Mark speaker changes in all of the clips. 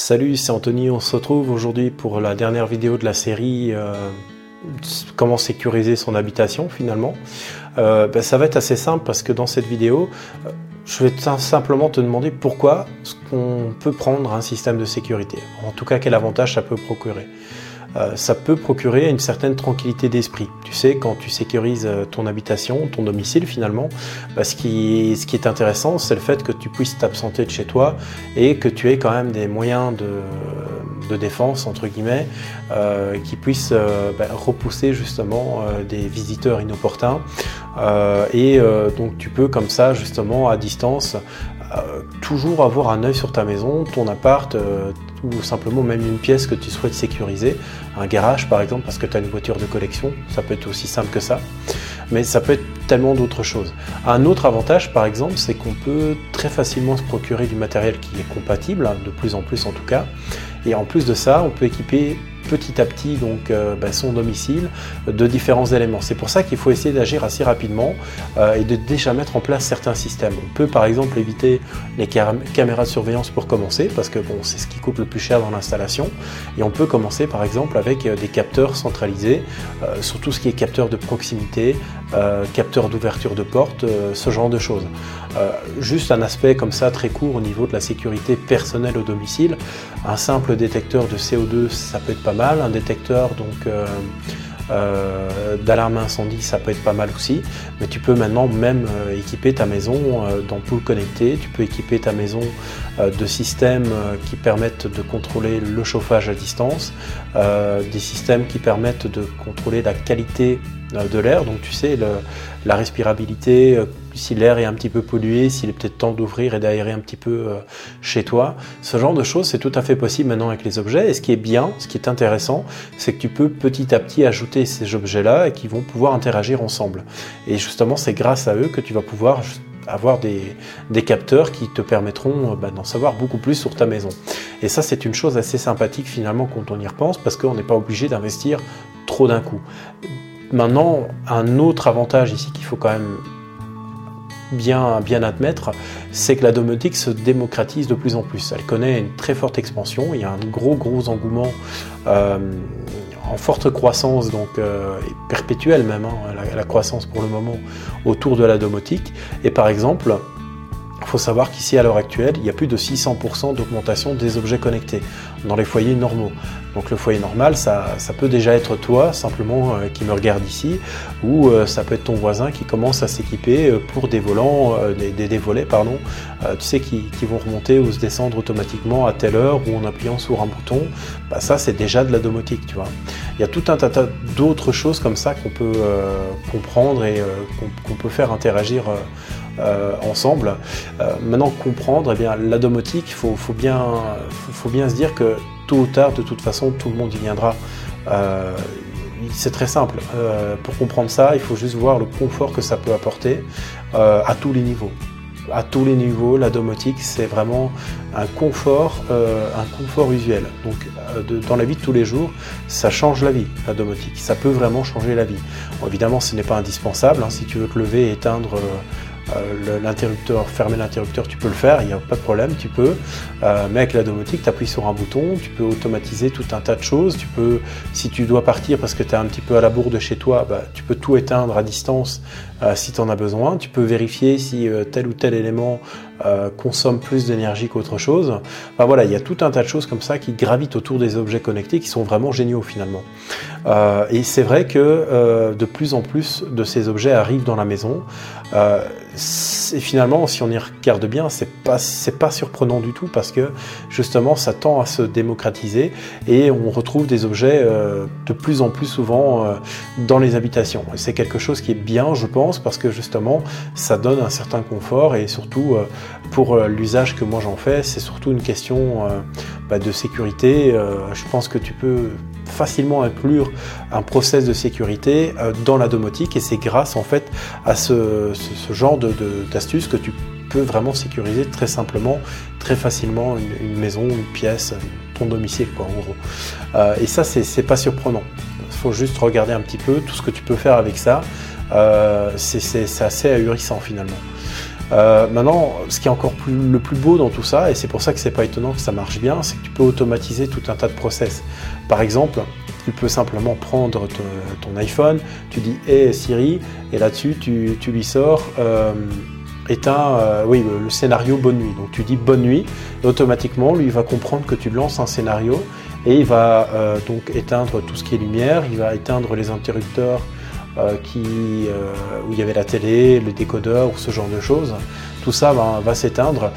Speaker 1: Salut, c'est Anthony, on se retrouve aujourd'hui pour la dernière vidéo de la série euh, Comment sécuriser son habitation finalement. Euh, ben, ça va être assez simple parce que dans cette vidéo, euh, je vais simplement te demander pourquoi on peut prendre un système de sécurité. En tout cas, quel avantage ça peut procurer. Euh, ça peut procurer une certaine tranquillité d'esprit. Tu sais, quand tu sécurises euh, ton habitation, ton domicile finalement, bah, ce, qui, ce qui est intéressant, c'est le fait que tu puisses t'absenter de chez toi et que tu aies quand même des moyens de, défense, entre guillemets, euh, qui puissent bah, repousser justement des visiteurs inopportuns. et donc tu peux comme ça, justement, à distance, toujours avoir un œil sur ta maison, ton appart, ou simplement même une pièce que tu souhaites sécuriser, un garage par exemple parce que tu as une voiture de collection, ça peut être aussi simple que ça, mais ça peut être tellement d'autres choses. Un autre avantage par exemple, c'est qu'on peut très facilement se procurer du matériel qui est compatible, hein, de plus en plus en tout cas, et en plus de ça, on peut équiper petit à petit donc euh, bah, son domicile de différents éléments. C'est pour ça qu'il faut essayer d'agir assez rapidement euh, et de déjà mettre en place certains systèmes. On peut par exemple éviter les caméras de surveillance pour commencer parce que bon, c'est ce qui coûte le plus cher dans l'installation et on peut commencer par exemple avec euh, des capteurs centralisés sur tout ce qui est capteur de proximité, capteur d'ouverture de porte, ce genre de choses. juste un aspect comme ça très court au niveau de la sécurité personnelle au domicile, un simple détecteur de CO2 ça peut être pas mal, un détecteur donc euh, euh, d'alarme incendie, ça peut être pas mal aussi. Mais tu peux maintenant même euh, équiper ta maison d'ampoules connectées, tu peux équiper ta maison de systèmes qui permettent de contrôler le chauffage à distance, des systèmes qui permettent de contrôler la qualité de l'air. Donc tu sais, la respirabilité, si l'air est un petit peu pollué, s'il est peut-être temps d'ouvrir et d'aérer un petit peu euh, chez toi. Ce genre de choses, c'est tout à fait possible maintenant avec les objets. Et ce qui est bien, ce qui est intéressant, c'est que tu peux petit à petit ajouter ces objets-là et qui vont pouvoir interagir ensemble. Et justement, c'est grâce à eux que tu vas pouvoir avoir des, capteurs qui te permettront euh, bah, d'en savoir beaucoup plus sur ta maison. Et ça, c'est une chose assez sympathique finalement quand on y repense, parce qu'on n'est pas obligé d'investir trop d'un coup. Maintenant, un autre avantage ici qu'il faut quand même bien, admettre, c'est que la domotique se démocratise de plus en plus. Elle connaît une très forte expansion, il y a un gros gros engouement euh, en forte croissance, donc euh, perpétuelle même, hein, la, croissance pour le moment autour de la domotique. Et par exemple, il faut savoir qu'ici, à l'heure actuelle, il y a plus de 600% d'augmentation des objets connectés dans les foyers normaux. Donc le foyer normal, ça, peut déjà être toi, simplement, euh, qui me regarde ici, ou euh, ça peut être ton voisin qui commence à s'équiper euh, pour des volants, des, volets, pardon, tu sais, qui, vont remonter ou se descendre automatiquement à telle heure ou en appuyant sur un bouton. Bah, ça, c'est déjà de la domotique, tu vois. Il y a tout un tas d'autres choses comme ça qu'on peut comprendre et qu'on peut faire interagir euh, ensemble. Euh, maintenant, comprendre, eh bien, la domotique, il faut, bien, faut, bien se dire que tôt ou tard, de toute façon, tout le monde y viendra. Euh, c'est très simple. pour comprendre ça, il faut juste voir le confort que ça peut apporter à tous les niveaux à tous les niveaux, la domotique, c'est vraiment un confort, un confort usuel. Donc, dans la vie de tous les jours, ça change la vie, la domotique. Ça peut vraiment changer la vie. évidemment, ce n'est pas indispensable. Hein. si tu veux te lever et éteindre euh, l'interrupteur, fermer l'interrupteur, tu peux le faire, il n'y a pas de problème, tu peux. Euh, mais avec la domotique, tu appuies sur un bouton, tu peux automatiser tout un tas de choses. Tu peux, si tu dois partir parce que tu es un petit peu à la bourre de chez toi, bah, tu peux tout éteindre à distance euh, si tu en as besoin. Tu peux vérifier si tel ou tel élément consomme plus d'énergie qu'autre chose. voilà, il y a tout un tas de choses comme ça qui gravitent autour des objets connectés qui sont vraiment géniaux finalement. et c'est vrai que de plus en plus de ces objets arrivent dans la maison. Et finalement, si on y regarde bien, c'est pas c'est pas surprenant du tout parce que justement, ça tend à se démocratiser et on retrouve des objets euh, de plus en plus souvent euh, dans les habitations. C'est quelque chose qui est bien, je pense, parce que justement, ça donne un certain confort et surtout euh, pour l'usage que moi j'en fais, c'est surtout une question bah, de sécurité. je pense que tu peux facilement inclure un process de sécurité euh, dans la domotique et c'est grâce en fait à ce, genre d'astuces que tu peux vraiment sécuriser très simplement, très facilement une, maison, une pièce, ton domicile quoi en gros. Euh, et ça c'est pas surprenant. Il faut juste regarder un petit peu tout ce que tu peux faire avec ça. Euh, c'est assez ahurissant finalement. Maintenant, ce qui est encore le plus beau dans tout ça, et c'est pour ça que c'est pas étonnant que ça marche bien, c'est que tu peux automatiser tout un tas de process. Par exemple, tu peux simplement prendre ton, iPhone, tu dis Hey Siri, et là-dessus tu, lui sors euh, éteins euh, oui, le, scénario bonne nuit. Donc tu dis bonne nuit, et automatiquement lui va comprendre que tu lances un scénario et il va euh, donc éteindre tout ce qui est lumière, il va éteindre les interrupteurs euh, qui, où il y avait la télé, le décodeur ou ce genre de choses. Tout ça va, s'éteindre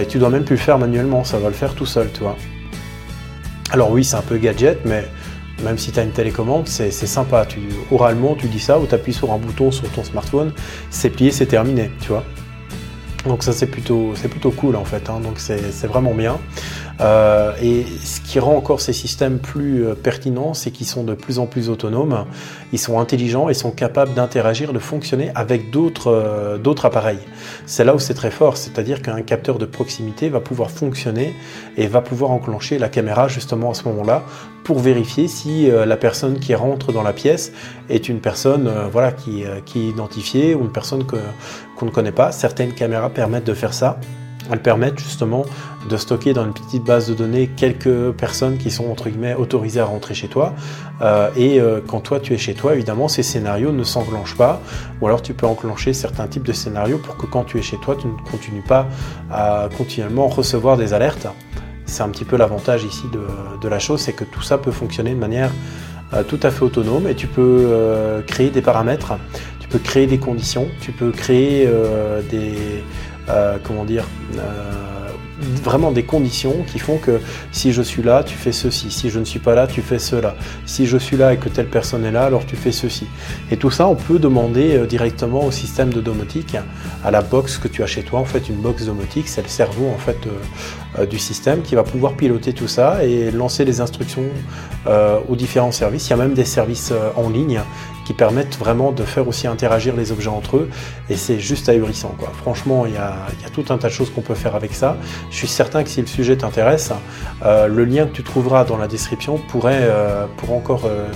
Speaker 1: et tu dois même plus le faire manuellement, ça va le faire tout seul, tu vois. Alors oui, c'est un peu gadget, mais même si tu as une télécommande, c'est sympa. Tu, oralement, tu dis ça ou tu appuies sur un bouton sur ton smartphone, c'est plié, c'est terminé, tu vois. Donc ça c'est plutôt, plutôt cool en fait, hein. donc c'est vraiment bien. Euh, et ce qui rend encore ces systèmes plus euh, pertinents, c'est qu'ils sont de plus en plus autonomes, ils sont intelligents et sont capables d'interagir, de fonctionner avec d'autres euh, d'autres appareils. C'est là où c'est très fort, c'est-à-dire qu'un capteur de proximité va pouvoir fonctionner et va pouvoir enclencher la caméra justement à ce moment-là pour vérifier si la personne qui rentre dans la pièce est une personne voilà, qui est identifiée ou une personne qu'on ne connaît pas. Certaines caméras permettent de faire ça elles permettent justement de stocker dans une petite base de données quelques personnes qui sont entre guillemets autorisées à rentrer chez toi. Euh, et euh, quand toi tu es chez toi, évidemment, ces scénarios ne s'enclenchent pas. Ou alors tu peux enclencher certains types de scénarios pour que quand tu es chez toi, tu ne continues pas à continuellement recevoir des alertes. C'est un petit peu l'avantage ici de, la chose, c'est que tout ça peut fonctionner de manière euh, tout à fait autonome et tu peux créer des paramètres, tu peux créer des conditions, tu peux créer des euh, comment dire, euh, vraiment des conditions qui font que si je suis là, tu fais ceci. Si je ne suis pas là, tu fais cela. Si je suis là et que telle personne est là, alors tu fais ceci. Et tout ça, on peut demander euh, directement au système de domotique, à la box que tu as chez toi. En fait, une box domotique, c'est le cerveau en fait du système qui va pouvoir piloter tout ça et lancer les instructions aux différents services. Il y a même des services en ligne qui permettent vraiment de faire aussi interagir les objets entre eux. Et c'est juste ahurissant. Quoi. Franchement, il y, a, tout un tas de choses qu'on peut faire avec ça. Je suis certain que si le sujet t'intéresse, euh, le lien que tu trouveras dans la description pourrait, euh, pour encore euh,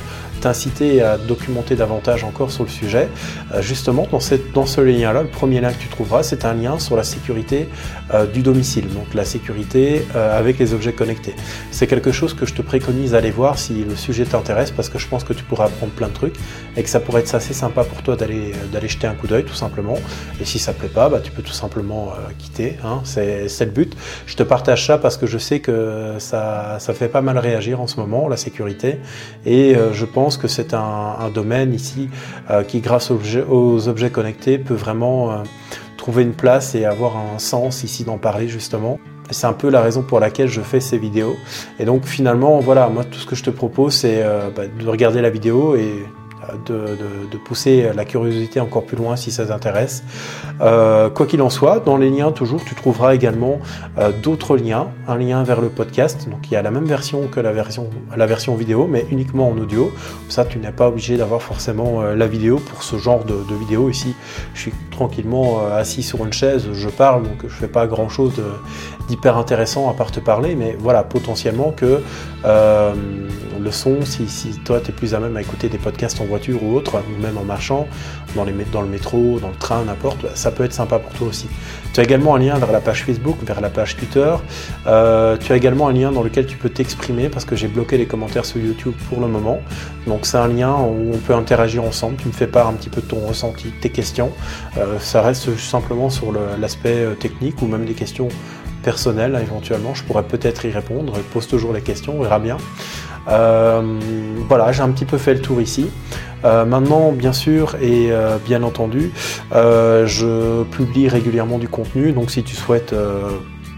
Speaker 1: t'inciter à documenter davantage encore sur le sujet. Euh, justement, dans, ce lien-là, le premier lien que tu trouveras, c'est un lien sur la sécurité euh, du domicile, donc la sécurité euh, avec les objets connectés. C'est quelque chose que je te préconise d'aller voir si le sujet t'intéresse, parce que je pense que tu pourras apprendre plein de trucs et que ça pourrait être assez sympa pour toi d'aller d'aller jeter un coup d'œil tout simplement. Et si ça ne plaît pas, bah, tu peux tout simplement quitter. Hein, c'est le but. Je te partage ça parce que je sais que ça, ça fait pas mal réagir en ce moment, la sécurité, et je pense que c'est un, domaine ici euh, qui, grâce aux objets, connectés, peut vraiment euh, trouver une place et avoir un sens ici d'en parler justement. C'est un peu la raison pour laquelle je fais ces vidéos. Et donc finalement, voilà, moi tout ce que je te propose, c'est euh, bah, de regarder la vidéo et de, pousser la curiosité encore plus loin si ça t'intéresse. Euh, quoi qu'il en soit, dans les liens toujours, tu trouveras également euh, d'autres liens, un lien vers le podcast, donc il y a la même version que la version, vidéo, mais uniquement en audio. Ça, tu n'es pas obligé d'avoir forcément euh, la vidéo pour ce genre de, vidéo. Ici, je suis tranquillement assis sur une chaise, je parle, donc je fais pas grand chose d'hyper intéressant à part te parler, mais voilà, potentiellement que le son, si, toi tu es plus à même à écouter des podcasts en voiture ou autre, ou même en marchant, dans, les, dans le métro, dans le train, n'importe, ça peut être sympa pour toi aussi. Tu as également un lien vers la page Facebook, vers la page Twitter. Euh, tu as également un lien dans lequel tu peux t'exprimer parce que j'ai bloqué les commentaires sur YouTube pour le moment. Donc c'est un lien où on peut interagir ensemble. Tu me fais part un petit peu de ton ressenti, tes questions. Euh, ça reste simplement sur l'aspect euh, technique ou même des questions personnelles éventuellement. Je pourrais peut-être y répondre. Pose toujours les questions, on verra bien. Euh, voilà, j'ai un petit peu fait le tour ici. Euh, maintenant, bien sûr et euh, bien entendu, je publie régulièrement du contenu. Donc, si tu souhaites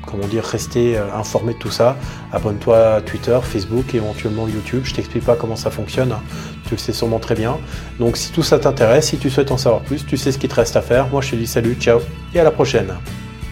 Speaker 1: comment dire, rester informé de tout ça, abonne-toi à Twitter, Facebook, éventuellement YouTube. Je t'explique pas comment ça fonctionne, hein. tu le sais sûrement très bien. Donc si tout ça t'intéresse, si tu souhaites en savoir plus, tu sais ce qu'il te reste à faire. Moi je te dis salut, ciao et à la prochaine.